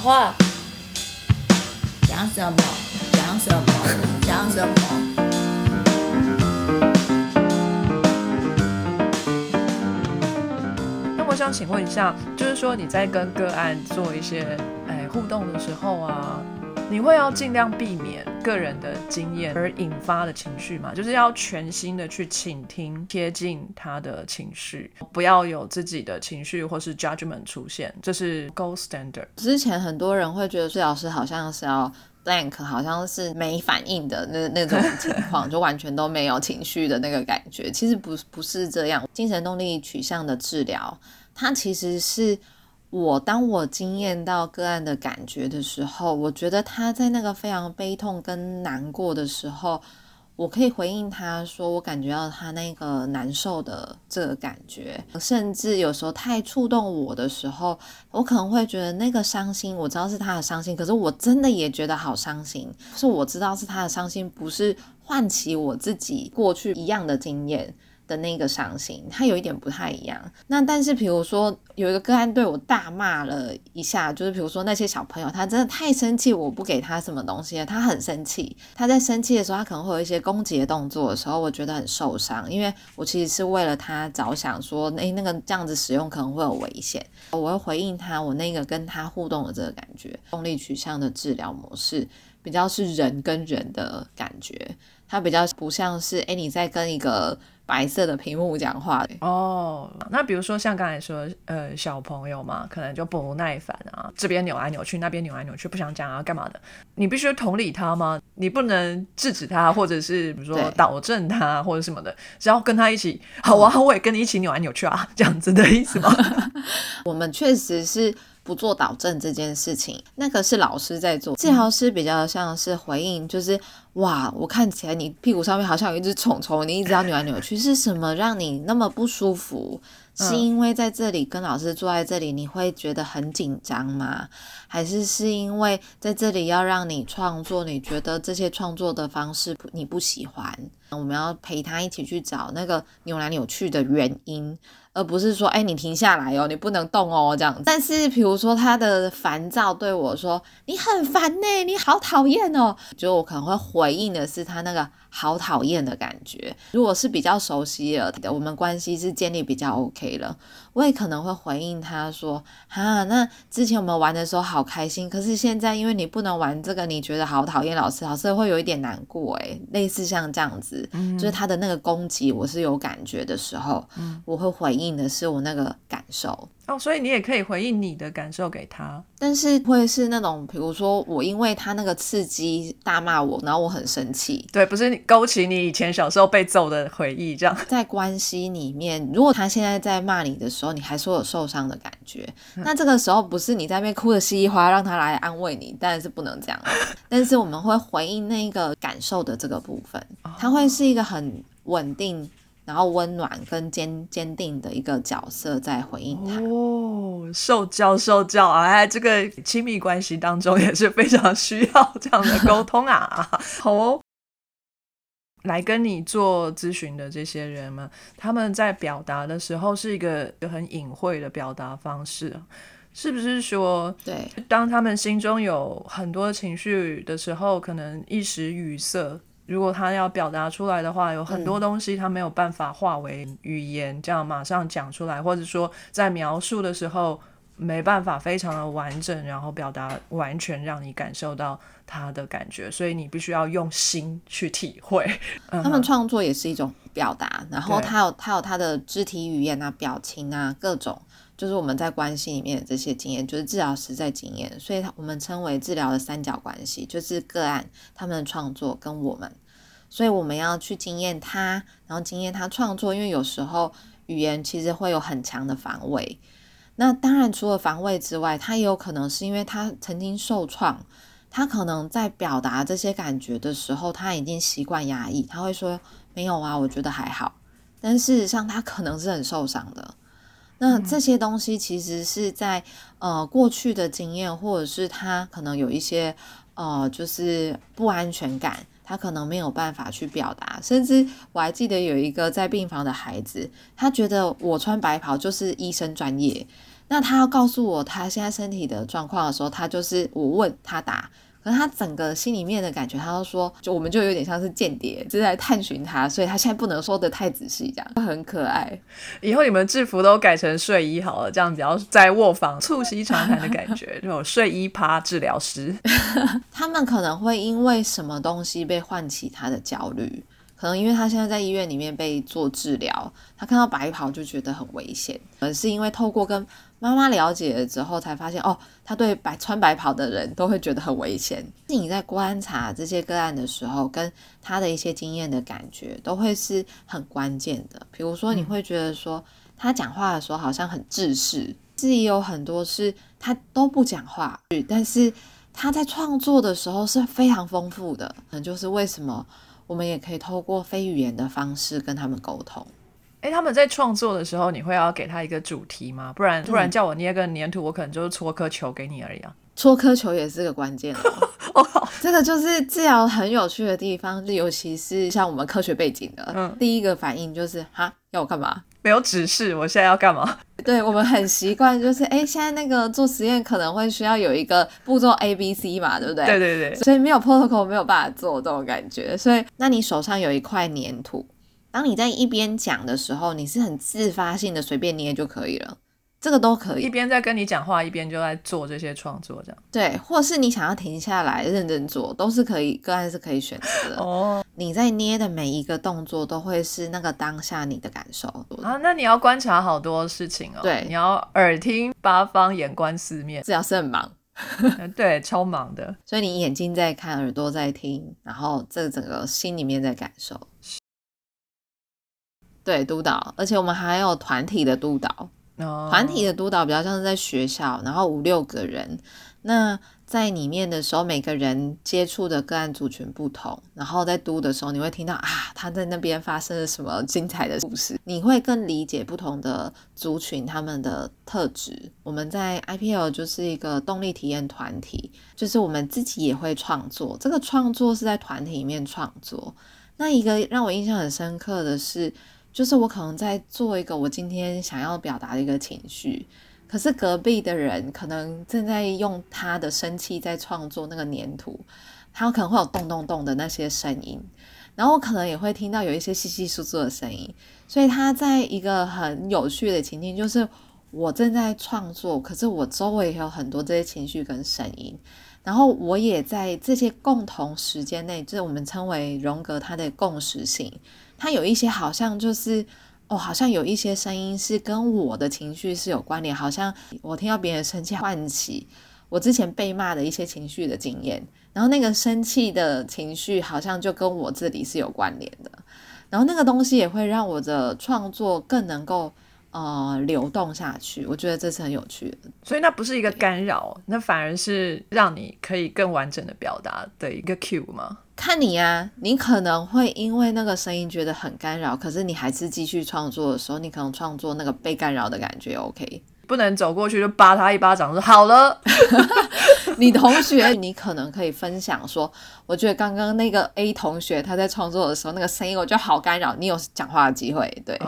话，讲什么？讲什么？讲什么？那我想请问一下，就是说你在跟个案做一些哎互动的时候啊，你会要尽量避免个人的经验而引发的情绪嘛？就是要全心的去倾听、贴近他的情绪，不要有自己的情绪或是 judgment 出现，这是 gold standard。之前很多人会觉得治疗师好像是要 blank，好像是没反应的那那种情况，就完全都没有情绪的那个感觉。其实不不是这样，精神动力取向的治疗，它其实是我当我经验到个案的感觉的时候，我觉得他在那个非常悲痛跟难过的时候。我可以回应他说，我感觉到他那个难受的这个感觉，甚至有时候太触动我的时候，我可能会觉得那个伤心，我知道是他的伤心，可是我真的也觉得好伤心。是我知道是他的伤心，不是唤起我自己过去一样的经验的那个伤心，它有一点不太一样。那但是比如说有一个个案对我大骂了一下，就是比如说那些小朋友，他真的太生气，我不给他什么东西，他很生气。他在生气的时候，他可能会有一些攻击的动作的时候，我觉得很受伤，因为我其实是为了他着想，说诶那个这样子使用可能会有危险，我会回应他我那个跟他互动的这个感觉。动力取向的治疗模式比较是人跟人的感觉，它比较不像是诶你在跟一个白色的屏幕讲话。哦，那比如说像刚才说，呃，小朋友嘛，可能就不耐烦啊，这边扭来扭去，那边扭来扭去，不想讲啊，干嘛的？你必须同理他吗？你不能制止他，或者是比如说对导正他，或者什么的，只要跟他一起，好啊，我也跟你一起扭来扭去啊，这样子的意思吗？我们确实是不做导正这件事情，那个是老师在做，治疗师比较像是回应，就是哇，我看起来你屁股上面好像有一只虫虫，你一直要扭来扭去，是什么让你那么不舒服？是因为在这里跟老师坐在这里，你会觉得很紧张吗？还是是因为在这里要让你创作，你觉得这些创作的方式你不喜欢？我们要陪他一起去找那个扭来扭去的原因，而不是说，哎、你停下来哦，你不能动哦，这样。但是，比如说他的烦躁对我说，你很烦呢，你好讨厌哦，就我可能会回应的是他那个好讨厌的感觉。如果是比较熟悉了的，我们关系是建立比较 OK 了，我也可能会回应他说，哈，那之前我们玩的时候好开心，可是现在因为你不能玩这个，你觉得好讨厌老师，老师会有一点难过，诶，类似像这样子，就是他的那个攻击，我是有感觉的时候，我会回应的是我那个感受。哦，所以你也可以回应你的感受给他。但是会是那种，比如说我因为他那个刺激大骂我，然后我很生气，对，不是你勾起你以前小时候被揍的回忆，这样。在关系里面，如果他现在在骂你的时候，你还说有受伤的感觉，那这个时候不是你在那边哭的稀里哗啦，让他来安慰你，当然是不能这样。但是我们会回应那个感受的这个部分，他会是一个很稳定。然后温暖跟坚坚定的一个角色在回应他。哦，受教受教啊，哎，这个亲密关系当中也是非常需要这样的沟通啊。好哦，来跟你做咨询的这些人们，他们在表达的时候是一个很隐晦的表达方式，是不是说，对，当他们心中有很多情绪的时候，可能一时语塞。如果他要表达出来的话，有很多东西他没有办法化为语言，这样马上讲出来，或者说在描述的时候没办法非常的完整，然后表达完全让你感受到他的感觉，所以你必须要用心去体会。嗯。他们创作也是一种表达，然后他有他有他的肢体语言啊、表情啊各种，就是我们在关系里面的这些经验，就是治疗师在经验，所以我们称为治疗的三角关系，就是个案他们的创作跟我们，所以我们要去经验他，然后经验他创作，因为有时候语言其实会有很强的防卫。那当然，除了防卫之外，他也有可能是因为他曾经受创，他可能在表达这些感觉的时候，他已经习惯压抑，他会说没有啊，我觉得还好。但事实上，他可能是很受伤的。那这些东西其实是在呃过去的经验，或者是他可能有一些呃就是不安全感，他可能没有办法去表达。甚至我还记得有一个在病房的孩子，他觉得我穿白袍就是医生专业。那他要告诉我他现在身体的状况的时候，他就是我问他答，可是他整个心里面的感觉，他都说，就我们就有点像是间谍，是在探寻他，所以他现在不能说的太仔细，这样很可爱。以后你们制服都改成睡衣好了，这样比较在卧房促膝长谈的感觉，就有睡衣趴治疗师。他们可能会因为什么东西被唤起他的焦虑。可能因为他现在在医院里面被做治疗，他看到白袍就觉得很危险。而是因为透过跟妈妈了解了之后，才发现哦，他对白穿白袍的人都会觉得很危险。你在观察这些个案的时候，跟他的一些经验的感觉，都会是很关键的。比如说，你会觉得说他讲话的时候好像很自私，自己有很多是他都不讲话，但是他在创作的时候是非常丰富的。可能就是为什么。我们也可以透过非语言的方式跟他们沟通。哎，他们在创作的时候，你会要给他一个主题吗？不然突然叫我捏个粘土，我可能就是搓颗球给你而已啊。搓颗球也是个关键哦。这个就是治疗很有趣的地方，尤其是像我们科学背景的，嗯，第一个反应就是哈，要我干嘛？没有指示，我现在要干嘛？对我们很习惯，就是哎，现在那个做实验可能会需要有一个步骤 A、B、C 嘛，对不对？对对对。所以没有 protocol 没有办法做这种感觉。所以，那你手上有一块粘土，当你在一边讲的时候，你是很自发性的随便捏就可以了。这个都可以，一边在跟你讲话，一边就在做这些创作，这样对，或是你想要停下来认真做，都是可以，个案是可以选择的。哦，你在捏的每一个动作，都会是那个当下你的感受啊。那你要观察好多事情哦，对，你要耳听八方，眼观四面，这要是很忙，对，超忙的。所以你眼睛在看，耳朵在听，然后这整个心里面在感受。对，督导，而且我们还有团体的督导。团体的督导比较像是在学校，然后五六个人，那在里面的时候，每个人接触的个案族群不同，然后在督的时候，你会听到啊，他在那边发生了什么精彩的故事，你会更理解不同的族群他们的特质。我们在 IPL 就是一个动力体验团体，就是我们自己也会创作，这个创作是在团体里面创作。那一个让我印象很深刻的是。就是我可能在做一个我今天想要表达的一个情绪，可是隔壁的人可能正在用他的生气在创作那个粘土，他可能会有咚咚咚的那些声音，然后我可能也会听到有一些稀稀疏疏的声音，所以他在一个很有趣的情境，就是我正在创作，可是我周围也有很多这些情绪跟声音，然后我也在这些共同时间内，就是我们称为荣格它的共识性。它有一些好像就是哦，好像有一些声音是跟我的情绪是有关联，好像我听到别人生气，唤起我之前被骂的一些情绪的经验，然后那个生气的情绪好像就跟我这里是有关联的，然后那个东西也会让我的创作更能够呃流动下去，我觉得这是很有趣的。所以那不是一个干扰，那反而是让你可以更完整的表达的一个 cue 吗？看你呀，你可能会因为那个声音觉得很干扰，可是你还是继续创作的时候，你可能创作那个被干扰的感觉 OK，不能走过去就扒他一巴掌说好了。你同学，你可能可以分享说，我觉得刚刚那个 A 同学他在创作的时候那个声音，我觉得好干扰。你有讲话的机会，对，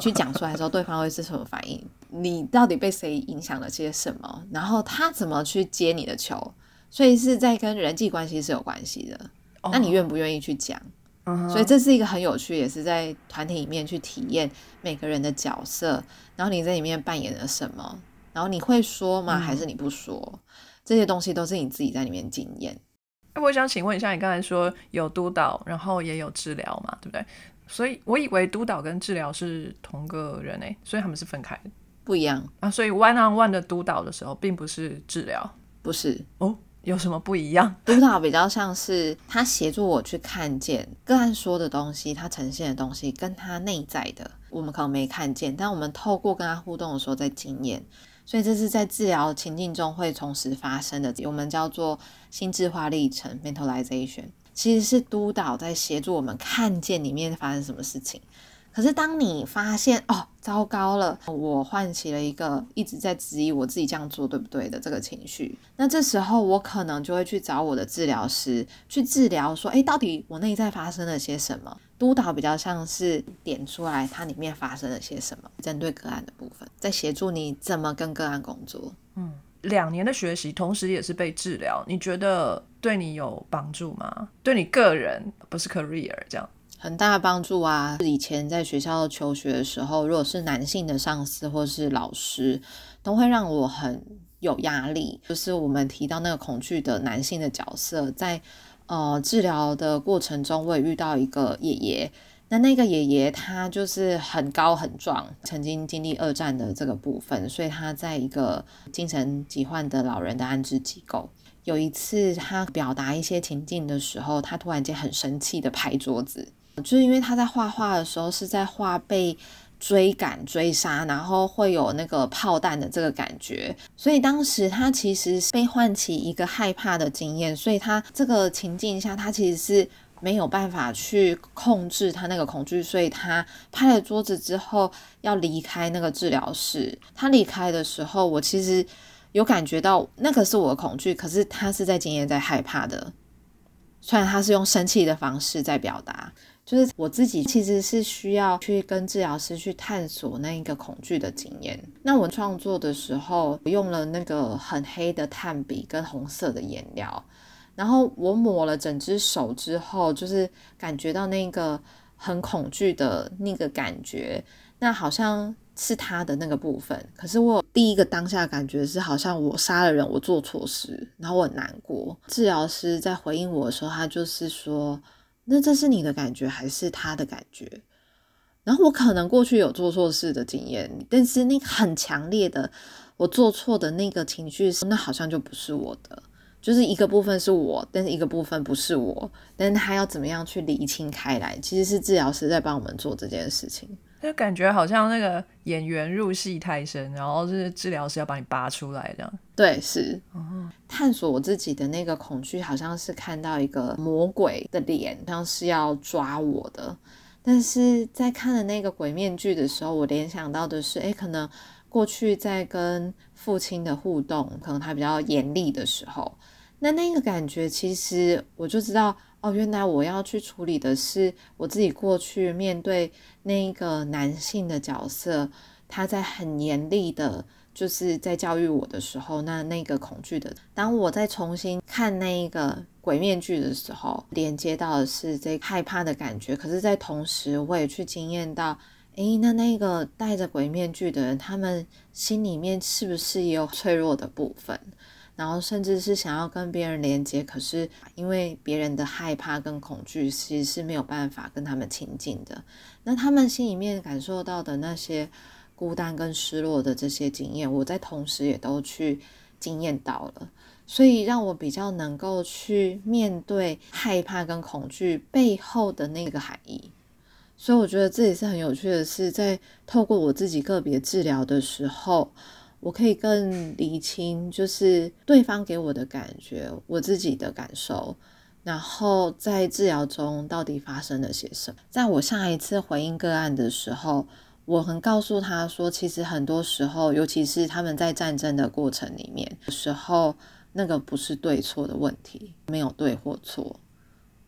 去讲出来的时候，对方会是什么反应？你到底被谁影响了些什么？然后他怎么去接你的球？所以是在跟人际关系是有关系的。那你愿不愿意去讲？所以这是一个很有趣，也是在团体里面去体验每个人的角色，然后你在里面扮演了什么，然后你会说吗？还是你不说？这些东西都是你自己在里面经验。那我想请问一下，你刚才说有督导，然后也有治疗嘛，对不对？所以我以为督导跟治疗是同个人诶，所以他们是分开的，不一样啊。所以 one on one 的督导的时候，并不是治疗，不是哦。有什么不一样？督导比较像是他协助我去看见个案说的东西，他呈现的东西跟他内在的，我们可能没看见，但我们透过跟他互动的时候在经验，所以这是在治疗情境中会同时发生的，我们叫做心智化历程 （mentalization）。其实是督导在协助我们看见里面发生什么事情，可是当你发现哦，糟糕了，我唤起了一个一直在质疑我自己这样做对不对的这个情绪，那这时候我可能就会去找我的治疗师去治疗，说，诶，到底我内在发生了些什么？督导比较像是点出来它里面发生了些什么，针对个案的部分，在协助你怎么跟个案工作。嗯，两年的学习，同时也是被治疗，你觉得对你有帮助吗？对你个人，不是 career 这样。很大的帮助啊！以前在学校求学的时候，如果是男性的上司或是老师，都会让我很有压力。就是我们提到那个恐惧的男性的角色，在呃治疗的过程中，我也遇到一个爷爷。那那个爷爷他就是很高很壮，曾经经历二战的这个部分，所以他在一个精神疾患的老人的安置机构。有一次他表达一些情境的时候，他突然间很生气的拍桌子。就是因为他在画画的时候是在画被追赶追杀，然后会有那个炮弹的这个感觉，所以当时他其实是被唤起一个害怕的经验，所以他这个情境下他其实是没有办法去控制他那个恐惧，所以他拍了桌子之后要离开那个治疗室。他离开的时候，我其实有感觉到那个是我的恐惧，可是他是在经验在害怕的，虽然他是用生气的方式在表达。就是我自己其实是需要去跟治疗师去探索那一个恐惧的经验。那我创作的时候用了那个很黑的炭笔跟红色的颜料，然后我抹了整只手之后，就是感觉到那个很恐惧的那个感觉，那好像是他的那个部分。可是我第一个当下感觉是好像我杀了人，我做错事，然后我很难过。治疗师在回应我的时候，他就是说。那这是你的感觉还是他的感觉？然后我可能过去有做错事的经验，但是那个很强烈的我做错的那个情绪，那好像就不是我的，就是一个部分是我，但是一个部分不是我。但是他要怎么样去理清开来？其实是治疗师在帮我们做这件事情。就感觉好像那个演员入戏太深，然后是治疗师要把你拔出来这样。对，是探索我自己的那个恐惧，好像是看到一个魔鬼的脸，像是要抓我的。但是在看了那个鬼面具的时候，我联想到的是，哎，可能过去在跟父亲的互动，可能他比较严厉的时候，那那个感觉，其实我就知道。哦，原来我要去处理的是我自己过去面对那个男性的角色，他在很严厉的，就是在教育我的时候，那那个恐惧的。当我再重新看那一个鬼面具的时候，连接到的是这害怕的感觉。可是，在同时，我也去经验到，诶，那那个戴着鬼面具的人，他们心里面是不是也有脆弱的部分？然后甚至是想要跟别人连接，可是因为别人的害怕跟恐惧，其实是没有办法跟他们亲近的。那他们心里面感受到的那些孤单跟失落的这些经验，我在同时也都去经验到了，所以让我比较能够去面对害怕跟恐惧背后的那个含义。所以我觉得这也是很有趣的是，在透过我自己个别治疗的时候。我可以更理清，就是对方给我的感觉，我自己的感受，然后在治疗中到底发生了些什么。在我下一次回应个案的时候，我很告诉他说，其实很多时候，尤其是他们在战争的过程里面的时候，那个不是对错的问题，没有对或错。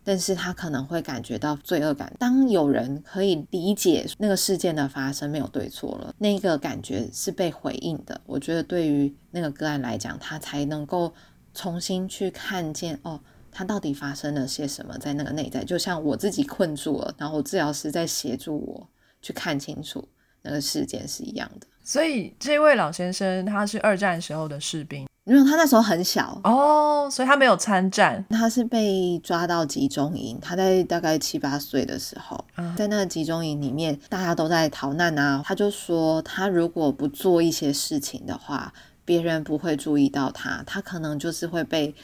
但是他可能会感觉到罪恶感。当有人可以理解那个事件的发生没有对错了，那个感觉是被回应的。我觉得对于那个个案来讲，他才能够重新去看见哦，他到底发生了些什么在那个内在。就像我自己困住了，然后治疗师在协助我去看清楚那个事件是一样的。所以这位老先生他是二战时候的士兵。因为他那时候很小哦，所以他没有参战。他是被抓到集中营，他在大概七八岁的时候，在那个集中营里面，大家都在逃难啊。他就说，他如果不做一些事情的话，别人不会注意到他，他可能就是会被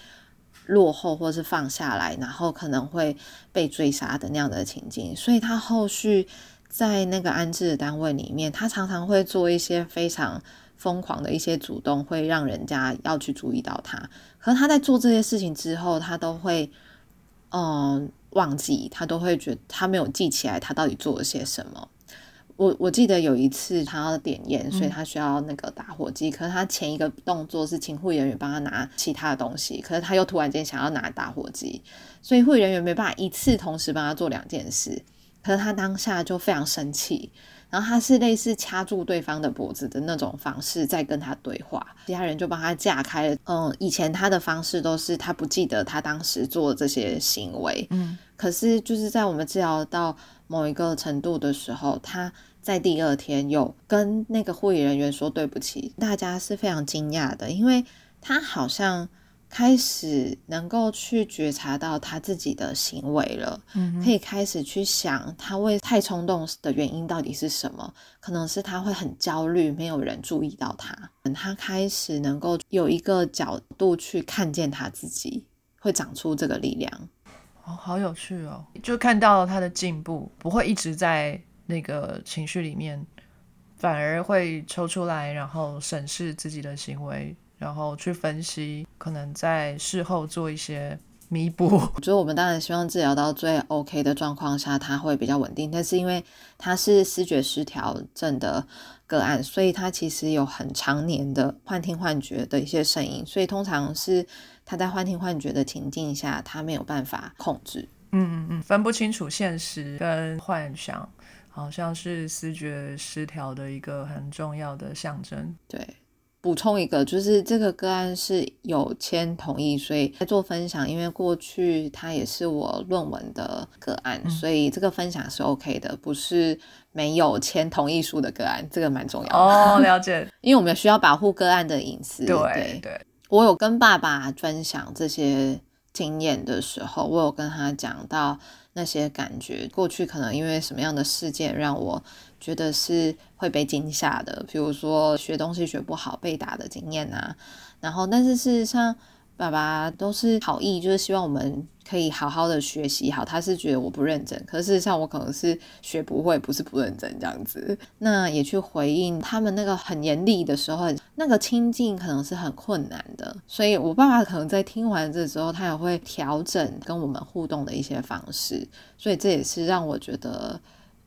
落后或是放下来，然后可能会被追杀的那样的情景。所以他后续在那个安置的单位里面，他常常会做一些非常。疯狂的一些主动会让人家要去注意到他，可是他在做这些事情之后，他都会嗯忘记，他都会觉得他没有记起来他到底做了些什么。我我记得有一次他要点烟，所以他需要那个打火机，可是他前一个动作是请护理人员帮他拿其他的东西，可是他又突然间想要拿打火机，所以护理人员没办法一次同时帮他做两件事，可是他当下就非常生气。然后他是类似掐住对方的脖子的那种方式在跟他对话，其他人就帮他架开了。嗯，以前他的方式都是他不记得他当时做这些行为，嗯，可是就是在我们治疗到某一个程度的时候，他在第二天有跟那个护理人员说对不起，大家是非常惊讶的，因为他好像。开始能够去觉察到他自己的行为了，可以开始去想他为太冲动的原因到底是什么？可能是他会很焦虑，没有人注意到他。等他开始能够有一个角度去看见他自己，会长出这个力量。哦，好有趣哦！就看到他的进步，不会一直在那个情绪里面，反而会抽出来，然后审视自己的行为。然后去分析，可能在事后做一些弥补。我觉得我们当然希望治疗到最 OK 的状况下，它会比较稳定。但是因为它是视觉失调症的个案，所以它其实有很常年的幻听幻觉的一些声音，所以通常是他在幻听幻觉的情境下，他没有办法控制。嗯嗯嗯，分不清楚现实跟幻想，好像是视觉失调的一个很重要的象征。对。补充一个，就是这个个案是有签同意，所以在做分享。因为过去他也是我论文的个案，所以这个分享是 OK 的，不是没有签同意书的个案，这个蛮重要哦。了解，因为我们需要保护个案的隐私。对对，我有跟爸爸分享这些经验的时候，我有跟他讲到那些感觉，过去可能因为什么样的事件让我。觉得是会被惊吓的，比如说学东西学不好被打的经验啊，然后但是事实上爸爸都是好意，就是希望我们可以好好的学习好。他是觉得我不认真，可是事实上我可能是学不会，不是不认真这样子。那也去回应他们那个很严厉的时候，那个亲近可能是很困难的。所以我爸爸可能在听完这之后，他也会调整跟我们互动的一些方式。所以这也是让我觉得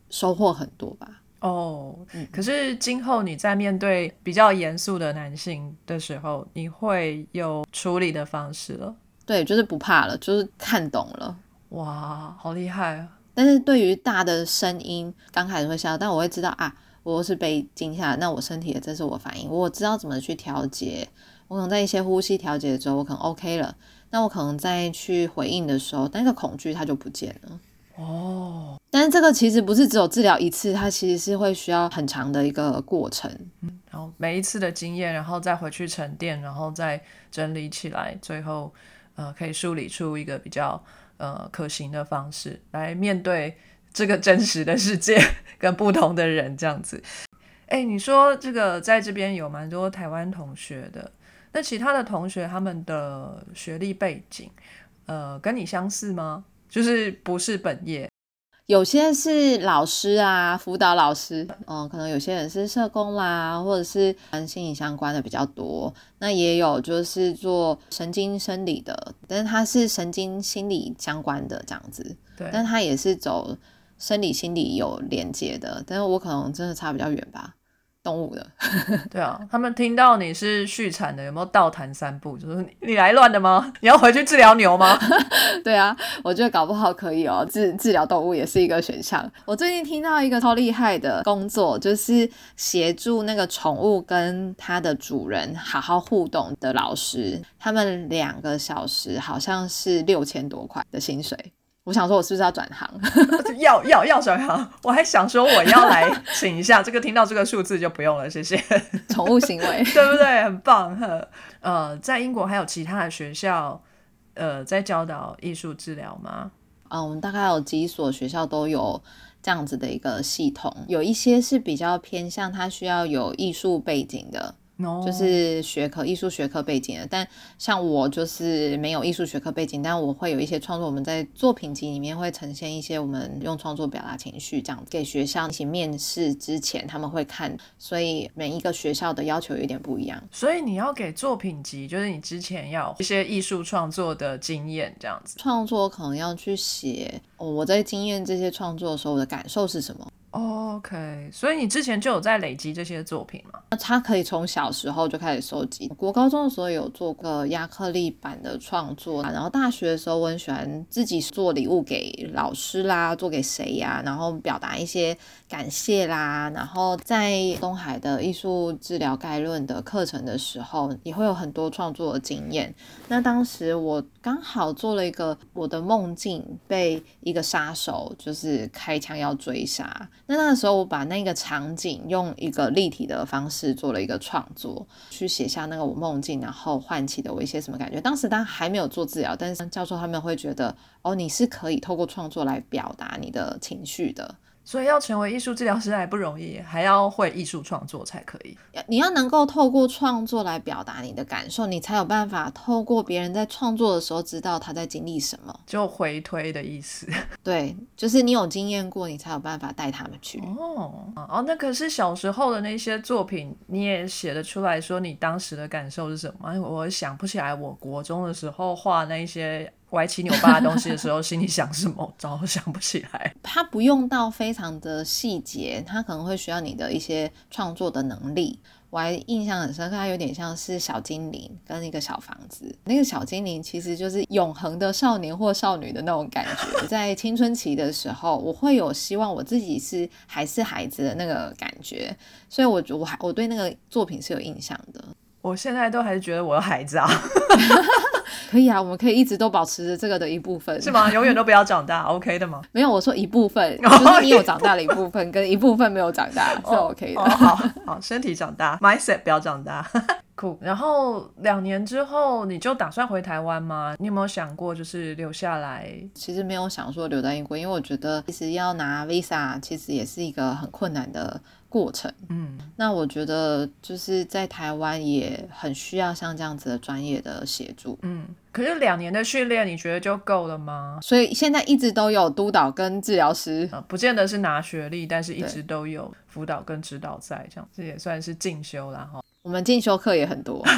收获很多吧。哦，可是今后你在面对比较严肃的男性的时候，你会有处理的方式了？对，就是不怕了，就是看懂了。哇，好厉害啊！但是对于大的声音，刚开始会笑，但我会知道啊，我是被惊吓，那我身体的这是我反应，我知道怎么去调节。我可能在一些呼吸调节之后，我可能 OK 了，那我可能再去回应的时候，那个恐惧它就不见了。哦，但是这个其实不是只有治疗一次，它其实是会需要很长的一个过程。嗯，然后每一次的经验，然后再回去沉淀，然后再整理起来，最后呃可以梳理出一个比较呃可行的方式来面对这个真实的世界跟不同的人这样子。哎，你说这个在这边有蛮多台湾同学的，那其他的同学他们的学历背景呃跟你相似吗？就是不是本业，有些是老师啊，辅导老师，嗯，可能有些人是社工啦，或者是跟心理相关的比较多。那也有就是做神经生理的，但是他是神经心理相关的这样子，对，但他也是走生理心理有连接的，但是我可能真的差比较远吧。动物的，对啊，他们听到你是续产的，有没有倒谈三步？就是你来乱的吗？你要回去治疗牛吗？对啊，我觉得搞不好可以哦，治治疗动物也是一个选项。我最近听到一个超厉害的工作，就是协助那个宠物跟它的主人好好互动的老师，他们两个小时好像是六千多块的薪水。我想说，我是不是要转行？要要要转行？我还想说，我要来请一下。这个听到这个数字就不用了，谢谢。宠物行为，对不对？很棒。呃，在英国还有其他的学校，呃，在教导艺术治疗吗？嗯，我们大概有几所学校都有这样子的一个系统，有一些是比较偏向它需要有艺术背景的。就是学科艺术学科背景的，但像我就是没有艺术学科背景，但我会有一些创作。我们在作品集里面会呈现一些我们用创作表达情绪，这样给学校一起面试之前他们会看，所以每一个学校的要求有点不一样。所以你要给作品集，就是你之前要一些艺术创作的经验，这样子。创作可能要去写，我在经验这些创作的时候，我的感受是什么？OK，所以你之前就有在累积这些作品吗？那他可以从小时候就开始收集。国高中的时候有做过亚克力版的创作，然后大学的时候我很喜欢自己做礼物给老师啦，做给谁呀，然后表达一些感谢啦。然后在东海的艺术治疗概论的课程的时候，也会有很多创作的经验。那当时我刚好做了一个我的梦境被一个杀手就是开枪要追杀。那那个时候，我把那个场景用一个立体的方式做了一个创作，去写下那个我梦境，然后唤起的我一些什么感觉。当时当还没有做治疗，但是教授他们会觉得，哦，你是可以透过创作来表达你的情绪的。所以要成为艺术治疗师还不容易，还要会艺术创作才可以。你要能够透过创作来表达你的感受，你才有办法透过别人在创作的时候知道他在经历什么，就回推的意思。对，就是你有经验过，你才有办法带他们去。哦哦，那可是小时候的那些作品，你也写得出来说你当时的感受是什么？我想不起来，我国中的时候画那些。歪七扭八的东西的时候，心里想什么，早想不起来。它不用到非常的细节，它可能会需要你的一些创作的能力。我还印象很深刻，它有点像是小精灵跟一个小房子。那个小精灵其实就是永恒的少年或少女的那种感觉。在青春期的时候，我会有希望我自己是还是孩子的那个感觉，所以我我还我对那个作品是有印象的。我现在都还是觉得我的孩子啊。可以啊，我们可以一直都保持着这个的一部分，是吗？永远都不要长大，OK 的吗？没有，我说一部分，就是你有长大的一部分，跟一部分没有长大是 OK 的。好好，身体长大，mindset 不要长大，酷。然后两年之后，你就打算回台湾吗？你有没有想过就是留下来？其实没有想说留在英国，因为我觉得其实要拿 visa，其实也是一个很困难的。过程，嗯，那我觉得就是在台湾也很需要像这样子的专业的协助，嗯，可是两年的训练你觉得就够了吗？所以现在一直都有督导跟治疗师，不见得是拿学历，但是一直都有辅导跟指导在，这样这也算是进修了哈。我们进修课也很多。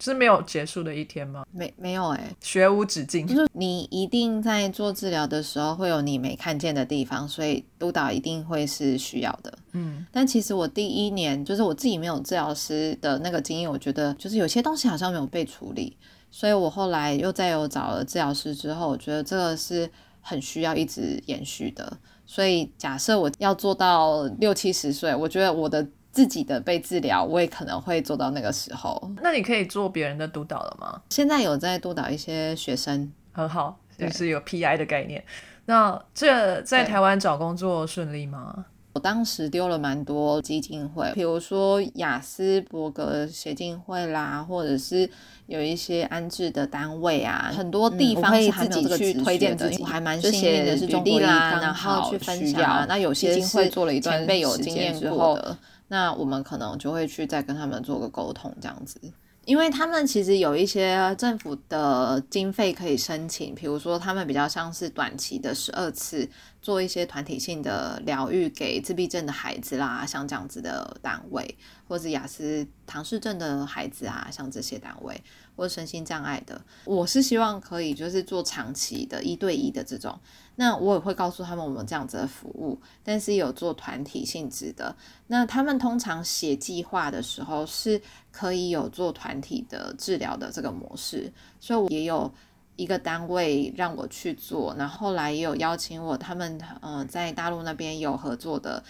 是没有结束的一天吗？没没有哎，学无止境。就是你一定在做治疗的时候会有你没看见的地方，所以督导一定会是需要的。嗯，但其实我第一年就是我自己没有治疗师的那个经验，我觉得就是有些东西好像没有被处理，所以我后来又再有找了治疗师之后，我觉得这个是很需要一直延续的。所以假设我要做到六七十岁，我觉得我的。自己的被治疗，我也可能会做到那个时候。那你可以做别人的督导了吗？现在有在督导一些学生，很好，就是有 PI 的概念。那这在台湾找工作顺利吗？我当时丢了蛮多基金会，比如说雅斯伯格协进会啦，或者是有一些安置的单位啊，很多地方是自己去推荐自己，我还蛮幸运的是中国啦，然后去分享。那有些是做了一段被有经验之后的。那我们可能就会去再跟他们做个沟通，这样子，因为他们其实有一些政府的经费可以申请，比如说他们比较像是短期的十二次做一些团体性的疗愈给自闭症的孩子啦，像这样子的单位，或是雅思唐氏症的孩子啊，像这些单位，或者身心障碍的，我是希望可以就是做长期的一对一的这种。那我也会告诉他们我们这样子的服务，但是有做团体性质的。那他们通常写计划的时候是可以有做团体的治疗的这个模式，所以我也有一个单位让我去做。然后后来也有邀请我，他们嗯在大陆那边有合作的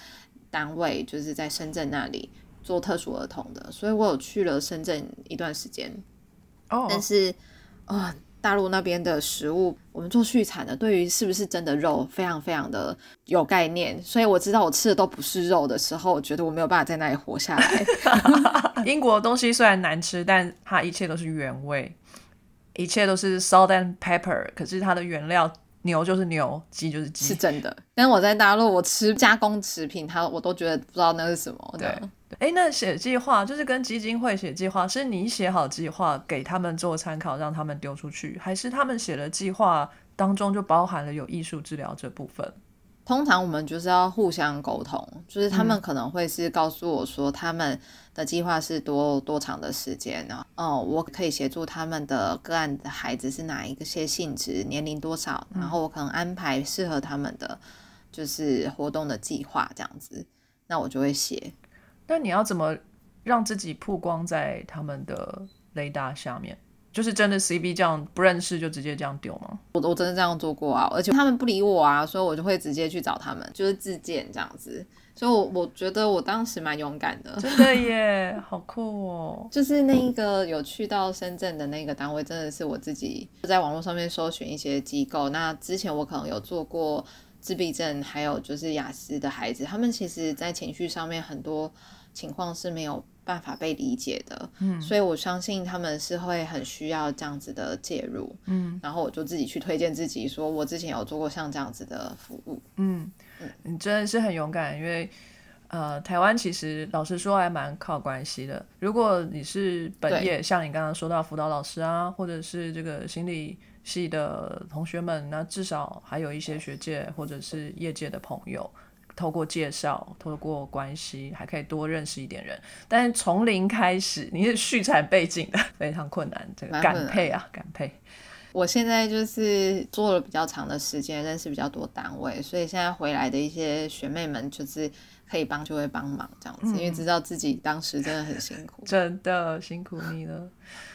单位，就是在深圳那里做特殊儿童的，所以我有去了深圳一段时间。哦，但是啊。大陆那边的食物，我们做畜产的，对于是不是真的肉，非常非常的有概念。所以我知道我吃的都不是肉的时候，我觉得我没有办法在那里活下来。英国的东西虽然难吃，但它一切都是原味，一切都是 salt and pepper。可是它的原料，牛就是牛，鸡就是鸡，是真的。但我在大陆，我吃加工食品，它我都觉得不知道那是什么。对。哎，那写计划就是跟基金会写计划，是你写好计划给他们做参考，让他们丢出去，还是他们写的计划当中就包含了有艺术治疗这部分？通常我们就是要互相沟通，就是他们可能会是告诉我说他们的计划是多多长的时间呢？哦，我可以协助他们的个案的孩子是哪一个些性质、年龄多少，然后我可能安排适合他们的。就是活动的计划这样子，那我就会写。那你要怎么让自己曝光在他们的雷达下面？就是真的 CB 这样不认识就直接这样丢吗？我我真的这样做过啊，而且他们不理我啊，所以我就会直接去找他们，就是自荐这样子。所以，我我觉得我当时蛮勇敢的，真的耶，好酷哦！就是那一个有去到深圳的那个单位，真的是我自己在网络上面搜寻一些机构。那之前我可能有做过自闭症，还有就是雅思的孩子，他们其实在情绪上面很多情况是没有。办法被理解的，嗯，所以我相信他们是会很需要这样子的介入，嗯，然后我就自己去推荐自己，说我之前有做过像这样子的服务，嗯。嗯，你真的是很勇敢，因为呃，台湾其实老实说还蛮靠关系的。如果你是本业，像你刚刚说到辅导老师啊，或者是这个心理系的同学们，那至少还有一些学界或者是业界的朋友。透过介绍，透过关系，还可以多认识一点人。但是从零开始，你是续产背景的，非常困难。这个感配啊，感配。我现在就是做了比较长的时间，认识比较多单位，所以现在回来的一些学妹们，就是可以帮就会帮忙这样子，因为知道自己当时真的很辛苦，真的辛苦你了。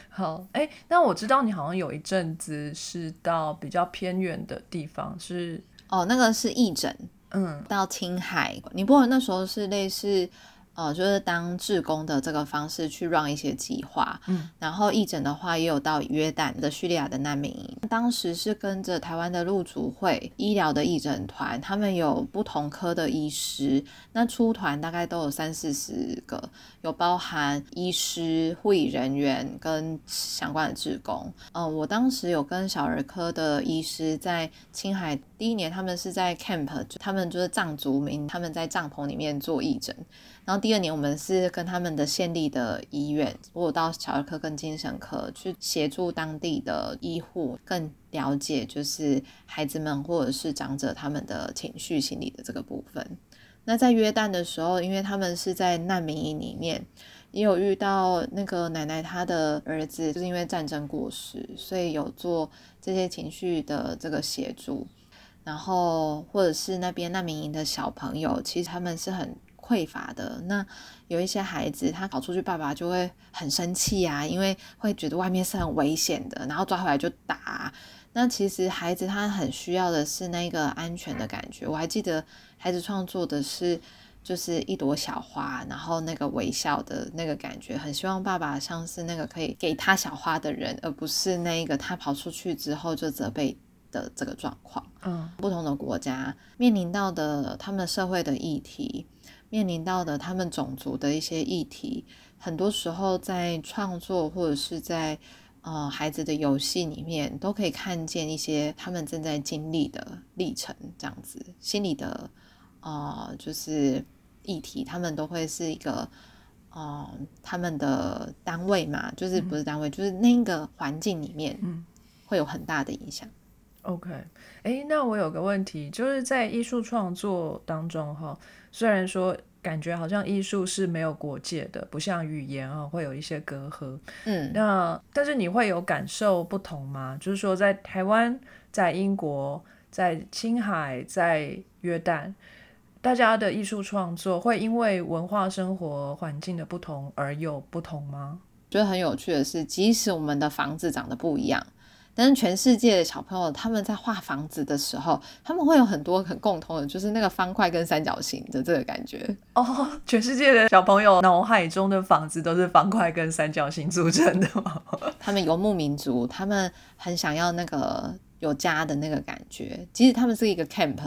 好，哎，那我知道你好像有一阵子是到比较偏远的地方，是哦，那个是义诊。嗯，到青海，尼泊尔那时候是类似。呃，就是当志工的这个方式去让一些计划，嗯，然后义诊的话也有到约旦的叙利亚的难民营，当时是跟着台湾的陆主会医疗的义诊团，他们有不同科的医师，那出团大概都有三四十个，有包含医师、护理人员跟相关的志工。嗯，我当时有跟小儿科的医师在青海第一年，他们是在 camp，他们就是藏族民，他们在帐篷里面做义诊。然后第二年，我们是跟他们的县立的医院，我到小儿科跟精神科去协助当地的医护，更了解就是孩子们或者是长者他们的情绪心理的这个部分。那在约旦的时候，因为他们是在难民营里面，也有遇到那个奶奶她的儿子就是因为战争过世，所以有做这些情绪的这个协助。然后或者是那边难民营的小朋友，其实他们是很。匮乏的那有一些孩子，他跑出去，爸爸就会很生气啊，因为会觉得外面是很危险的，然后抓回来就打。那其实孩子他很需要的是那个安全的感觉。我还记得孩子创作的是就是一朵小花，然后那个微笑的那个感觉，很希望爸爸像是那个可以给他小花的人，而不是那个他跑出去之后就责备的这个状况。嗯，不同的国家面临到的他们社会的议题。面临到的他们种族的一些议题，很多时候在创作或者是在呃孩子的游戏里面，都可以看见一些他们正在经历的历程，这样子心理的呃就是议题，他们都会是一个呃他们的单位嘛，就是不是单位，就是那个环境里面，嗯，会有很大的影响。OK，哎，那我有个问题，就是在艺术创作当中哈。虽然说感觉好像艺术是没有国界的，不像语言啊会有一些隔阂。嗯，那但是你会有感受不同吗？就是说在台湾、在英国、在青海、在约旦，大家的艺术创作会因为文化生活环境的不同而有不同吗？觉得很有趣的是，即使我们的房子长得不一样。但是全世界的小朋友他们在画房子的时候，他们会有很多很共同的，就是那个方块跟三角形的这个感觉哦。全世界的小朋友脑海中的房子都是方块跟三角形组成的吗？他们游牧民族，他们很想要那个有家的那个感觉。即使他们是一个 camp，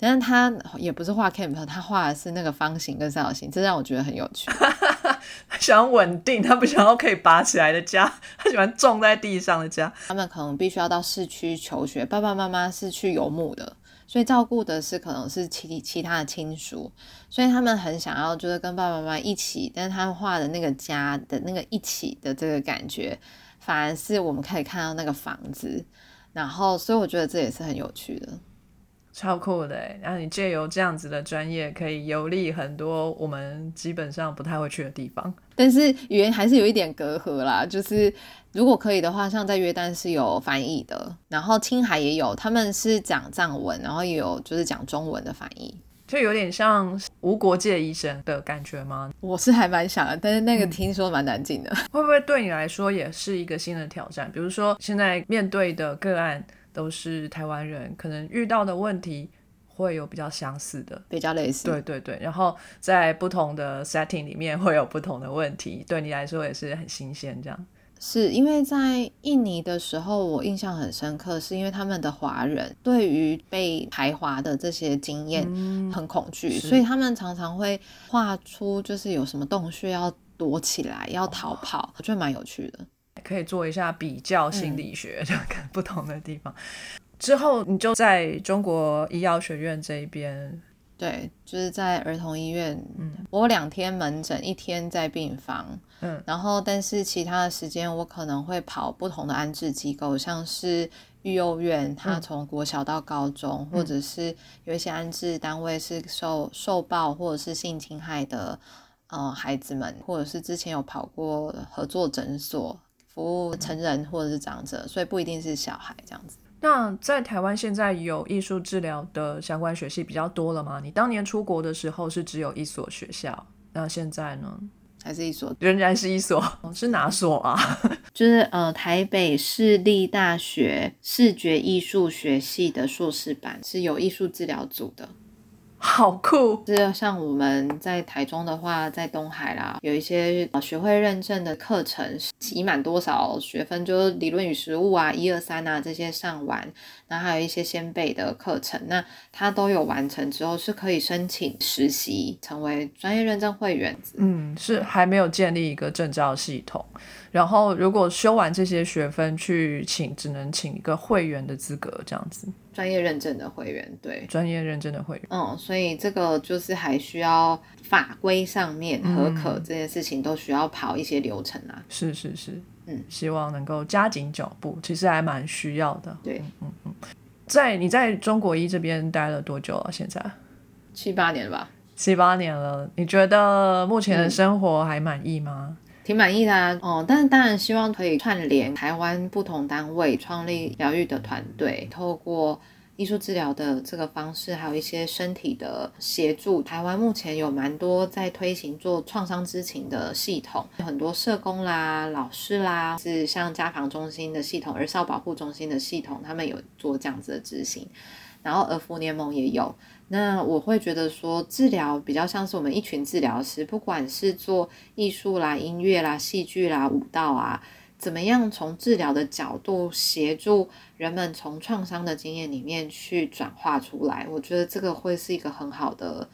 但是他也不是画 camp，他画的是那个方形跟三角形，这让我觉得很有趣。他想要稳定，他不想要可以拔起来的家，他喜欢种在地上的家。他们可能必须要到市区求学，爸爸妈妈是去游牧的，所以照顾的是可能是其其他的亲属，所以他们很想要就是跟爸爸妈妈一起，但是他们画的那个家的那个一起的这个感觉，反而是我们可以看到那个房子，然后所以我觉得这也是很有趣的。超酷的欸！然后你借由这样子的专业，可以游历很多我们基本上不太会去的地方。但是语言还是有一点隔阂啦，就是如果可以的话，像在约旦是有翻译的，然后青海也有，他们是讲藏文，然后也有就是讲中文的翻译。就有点像无国界医生的感觉吗？我是还蛮想的，但是那个听说蛮难进的，会不会对你来说也是一个新的挑战？比如说现在面对的个案都是台湾人，可能遇到的问题会有比较相似的，比较类似。对对对，然后在不同的 setting 里面会有不同的问题，对你来说也是很新鲜这样。是因为在印尼的时候，我印象很深刻，是因为他们的华人对于被排华的这些经验很恐惧，所以他们常常会画出就是有什么洞穴要躲起来，要逃跑，我觉得蛮有趣的，可以做一下比较心理学，就跟不同的地方。之后你就在中国医药学院这一边。对，就是在儿童医院，嗯，我两天门诊，一天在病房，嗯，然后但是其他的时间我可能会跑不同的安置机构，像是育幼院，他从国小到高中，或者是有一些安置单位是受受暴或者是性侵害的，呃，孩子们，或者是之前有跑过合作诊所服务成人或者是长者，所以不一定是小孩这样子。那在台湾现在有艺术治疗的相关学系比较多了吗？你当年出国的时候是只有一所学校，那现在呢？还是一所？仍然是一所？是哪所啊？就是呃，台北市立大学视觉艺术学系的硕士班是有艺术治疗组的。好酷！是像我们在台中的话，在东海啦，有一些学会认证的课程，集满多少学分，就是理论与实务啊，一二三啊这些上完，然后还有一些先辈的课程，那他都有完成之后，是可以申请实习，成为专业认证会员。嗯，是还没有建立一个证照系统。然后，如果修完这些学分去请，只能请一个会员的资格，这样子。专业认证的会员，对，专业认证的会员。嗯，所以这个就是还需要法规上面合可这件事情，都需要跑一些流程啊。是是是，嗯，希望能够加紧脚步，其实还蛮需要的。对，嗯嗯。在你在中国医这边待了多久了？现在七八年了吧？七八年了，你觉得目前的生活还满意吗？挺满意的啊，哦，但是当然希望可以串联台湾不同单位，创立疗愈的团队，透过艺术治疗的这个方式，还有一些身体的协助。台湾目前有蛮多在推行做创伤知情的系统，很多社工啦、老师啦，是像家防中心的系统、儿少保护中心的系统，他们有做这样子的执行，然后儿福联盟也有。那我会觉得说，治疗比较像是我们一群治疗师，不管是做艺术啦、音乐啦、戏剧啦、舞蹈啊，怎么样从治疗的角度协助人们从创伤的经验里面去转化出来，我觉得这个会是一个很好的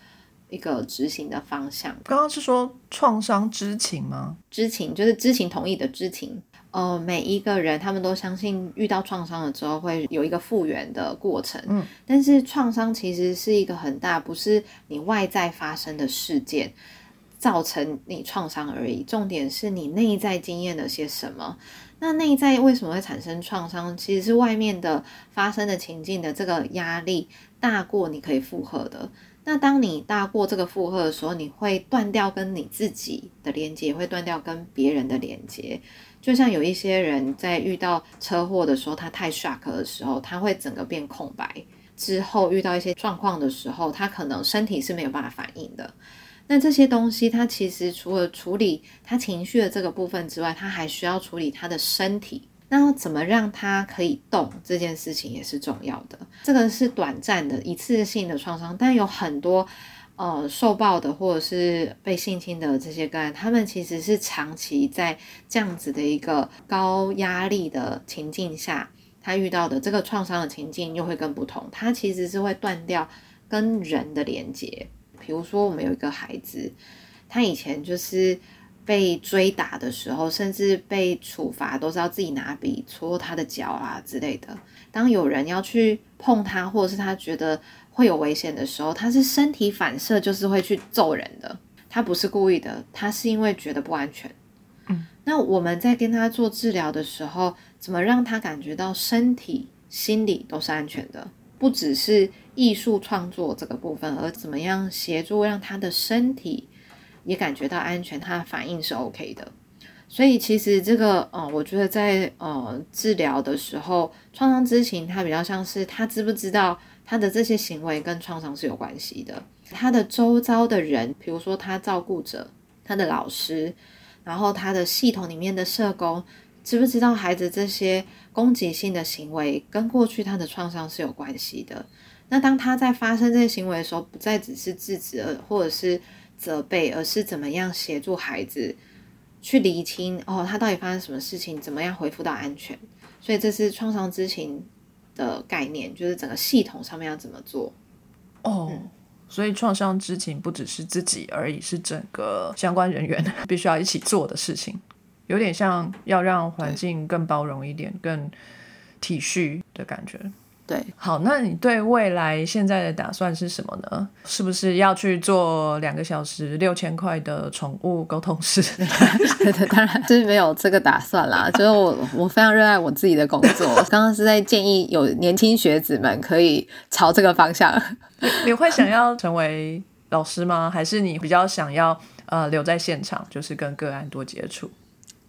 一个执行的方向。刚刚是说创伤知情吗？知情就是知情同意的知情。呃，每一个人他们都相信遇到创伤了之后会有一个复原的过程。嗯，但是创伤其实是一个很大，不是你外在发生的事件造成你创伤而已。重点是你内在经验了些什么。那内在为什么会产生创伤？其实是外面的发生的情境的这个压力大过你可以负荷的。那当你大过这个负荷的时候，你会断掉跟你自己的连接，会断掉跟别人的连接。就像有一些人在遇到车祸的时候，他太 shock 的时候，他会整个变空白。之后遇到一些状况的时候，他可能身体是没有办法反应的。那这些东西，他其实除了处理他情绪的这个部分之外，他还需要处理他的身体。那怎么让他可以动这件事情也是重要的。这个是短暂的一次性的创伤，但有很多。呃，受暴的或者是被性侵的这些个案，他们其实是长期在这样子的一个高压力的情境下，他遇到的这个创伤的情境又会更不同。他其实是会断掉跟人的连接。比如说，我们有一个孩子，他以前就是被追打的时候，甚至被处罚都是要自己拿笔戳他的脚啊之类的。当有人要去碰他，或者是他觉得。会有危险的时候，他是身体反射，就是会去揍人的。他不是故意的，他是因为觉得不安全。嗯，那我们在跟他做治疗的时候，怎么让他感觉到身体、心理都是安全的？不只是艺术创作这个部分，而怎么样协助让他的身体也感觉到安全，他的反应是 OK 的。所以其实这个，呃，我觉得在呃治疗的时候，创伤知情，他比较像是他知不知道他的这些行为跟创伤是有关系的。他的周遭的人，比如说他照顾者、他的老师，然后他的系统里面的社工，知不知道孩子这些攻击性的行为跟过去他的创伤是有关系的？那当他在发生这些行为的时候，不再只是制止或者是责备，而是怎么样协助孩子去厘清哦，他到底发生什么事情，怎么样恢复到安全？所以这是创伤知情的概念，就是整个系统上面要怎么做哦。所以创伤知情不只是自己而已，是整个相关人员 必须要一起做的事情，有点像要让环境更包容一点、更体恤的感觉。对，好，那你对未来现在的打算是什么呢？是不是要去做两个小时六千块的宠物沟通师？对对，当然是没有这个打算啦。就是我，我非常热爱我自己的工作。刚刚是在建议有年轻学子们可以朝这个方向。你会想要成为老师吗？还是你比较想要呃留在现场，就是跟个案多接触？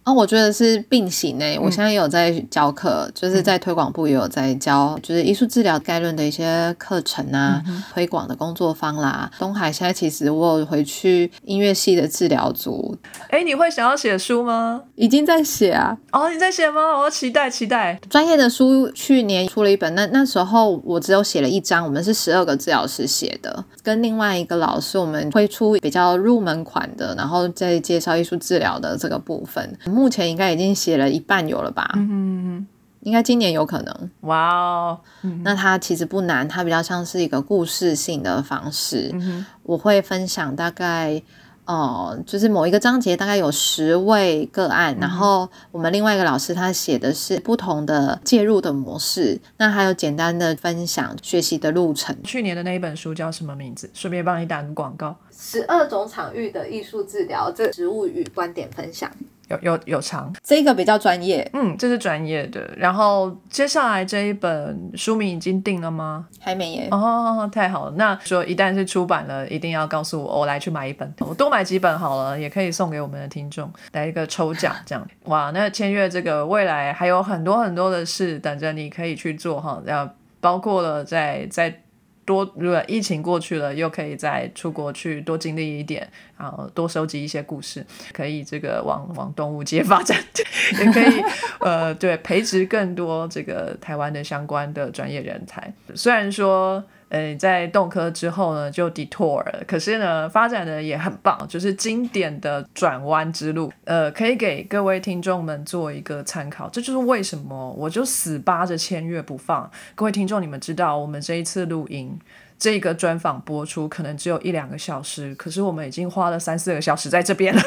哦，我觉得是并行诶。我现在有在教课，就是在推广部也有在教，就是艺术治疗概论的一些课程啊，推广的工作坊啦。东海现在其实我有回去音乐系的治疗组。哎，你会想要写书吗？已经在写啊。哦，你在写吗？我期待期待。专业的书去年出了一本，那那时候我只有写了一章，我们是十二个治疗师写的，跟另外一个老师，我们推出比较入门款的，然后再介绍艺术治疗的这个部分。目前应该已经写了一半有了吧？嗯，应该今年有可能。哇哦，那它其实不难，它比较像是一个故事性的方式。我会分享大概哦，就是某一个章节大概有十位个案，然后我们另外一个老师他写的是不同的介入的模式。那还有简单的分享学习的路程。去年的那一本书叫什么名字？顺便帮你打个广告。十二种场域的艺术治疗，这植物与观点分享。有有有长，这个比较专业，嗯，这是专业的。然后接下来这一本书名已经定了吗？还没耶。哦，太好了。那说一旦是出版了，一定要告诉我，我来去买一本，我多买几本好了，也可以送给我们的听众来一个抽奖，这样。哇，那签约这个未来还有很多很多的事等着你可以去做哈，要包括了在在。多如果疫情过去了，又可以再出国去多经历一点，然后多收集一些故事，可以这个往往动物界 发展，也可以呃对培植更多这个台湾的相关的专业人才。虽然说。呃，在动科之后呢，就 detour 了。可是呢，发展的也很棒，就是经典的转弯之路。呃，可以给各位听众们做一个参考。这就是为什么我就死扒着签约不放。各位听众，你们知道我们这一次录音。这个专访播出可能只有一两个小时，可是我们已经花了三四个小时在这边了，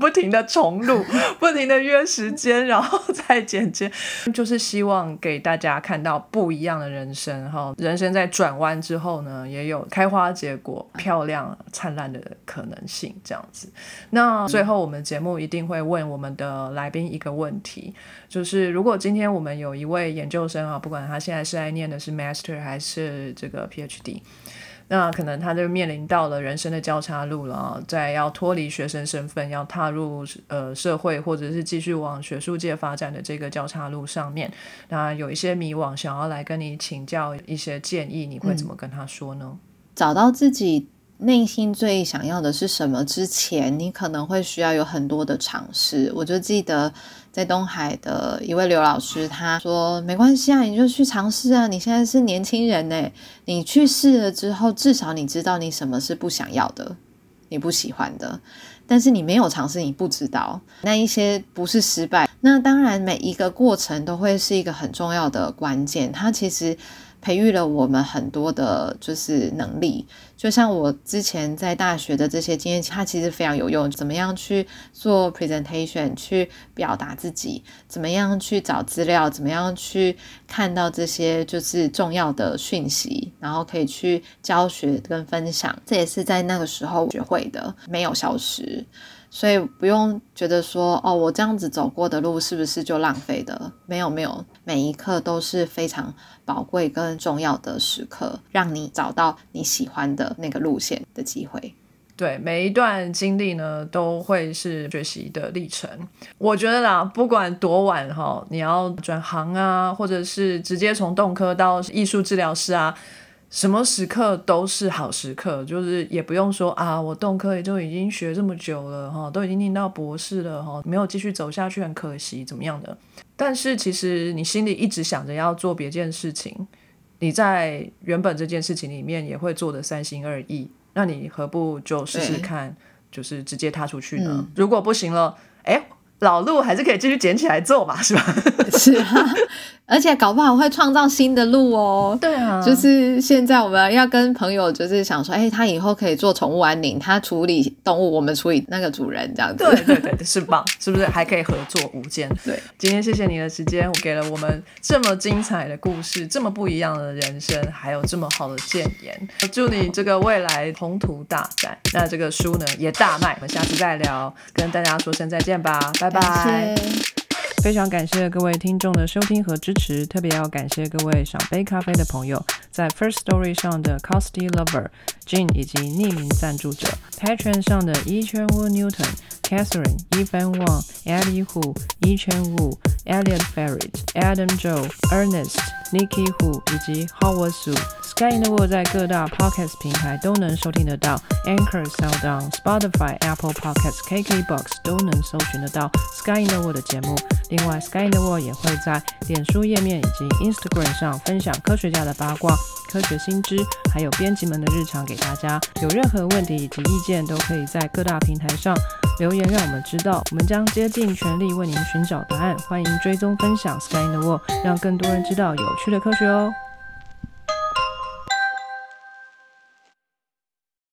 不停的重录，不停的约时间，然后再剪接，就是希望给大家看到不一样的人生哈。人生在转弯之后呢，也有开花结果、漂亮灿烂的可能性这样子。那最后我们节目一定会问我们的来宾一个问题，就是如果今天我们有一位研究生啊，不管他现在是在念的是 Master 还是这个 PhD。那可能他就面临到了人生的交叉路了，在要脱离学生身份，要踏入呃社会，或者是继续往学术界发展的这个交叉路上面，那有一些迷惘，想要来跟你请教一些建议，你会怎么跟他说呢？找到自己内心最想要的是什么之前，你可能会需要有很多的尝试。我就记得。在东海的一位刘老师，他说：“没关系啊，你就去尝试啊！你现在是年轻人呢，你去试了之后，至少你知道你什么是不想要的，你不喜欢的。但是你没有尝试，你不知道那一些不是失败。那当然，每一个过程都会是一个很重要的关键。它其实培育了我们很多的，就是能力。”就像我之前在大学的这些经验，它其实非常有用。怎么样去做 presentation，去表达自己，怎么样去找资料，怎么样去看到这些就是重要的讯息，然后可以去教学跟分享，这也是在那个时候学会的，没有消失。所以不用觉得说哦，我这样子走过的路是不是就浪费的？没有没有，每一刻都是非常宝贵跟重要的时刻，让你找到你喜欢的那个路线的机会。对，每一段经历呢，都会是学习的历程。我觉得啦，不管多晚哈，你要转行啊，或者是直接从动科到艺术治疗师啊。什么时刻都是好时刻，就是也不用说啊，我动科也就已经学这么久了哈，都已经念到博士了哈，没有继续走下去很可惜，怎么样的？但是其实你心里一直想着要做别件事情，你在原本这件事情里面也会做的三心二意，那你何不就试试看，就是直接踏出去呢？如果不行了，哎，老路还是可以继续捡起来做嘛，是吧？是啊。而且搞不好会创造新的路哦。对啊，就是现在我们要跟朋友就是想说，哎，他以后可以做宠物安宁，他处理动物，我们处理那个主人这样子。对对对，是吧，是不是还可以合作无间？对，今天谢谢你的时间，我给了我们这么精彩的故事，这么不一样的人生，还有这么好的谏言。祝你这个未来宏图大展，那这个书呢也大卖。我们下次再聊，跟大家说声再见吧，拜拜。非常感谢各位听众的收听和支持，特别要感谢各位赏杯咖啡的朋友，在 First Story 上的 Costy Lover、Jean 以及匿名赞助者，Patron 上的 E 圈 Wu Newton、Catherine、Evan Wang、Eddie Hu、E 圈 Wu、Eliot Ferret、Adam Joe、Ernest、Nikki Hu 以及 Howard Su。Sky in the World 在各大 Podcast 平台都能收听得到，Anchor、SoundOn、Spotify、Apple Podcasts、KKBox 都能搜寻得到 Sky in the World 的节目。另外，Sky in the World 也会在脸书页面以及 Instagram 上分享科学家的八卦、科学新知，还有编辑们的日常给大家。有任何问题以及意见，都可以在各大平台上留让我们知道。我们将竭尽全力为您寻找答案。欢迎追踪分享 Sky in the World，让更多人知道有趣的科学哦。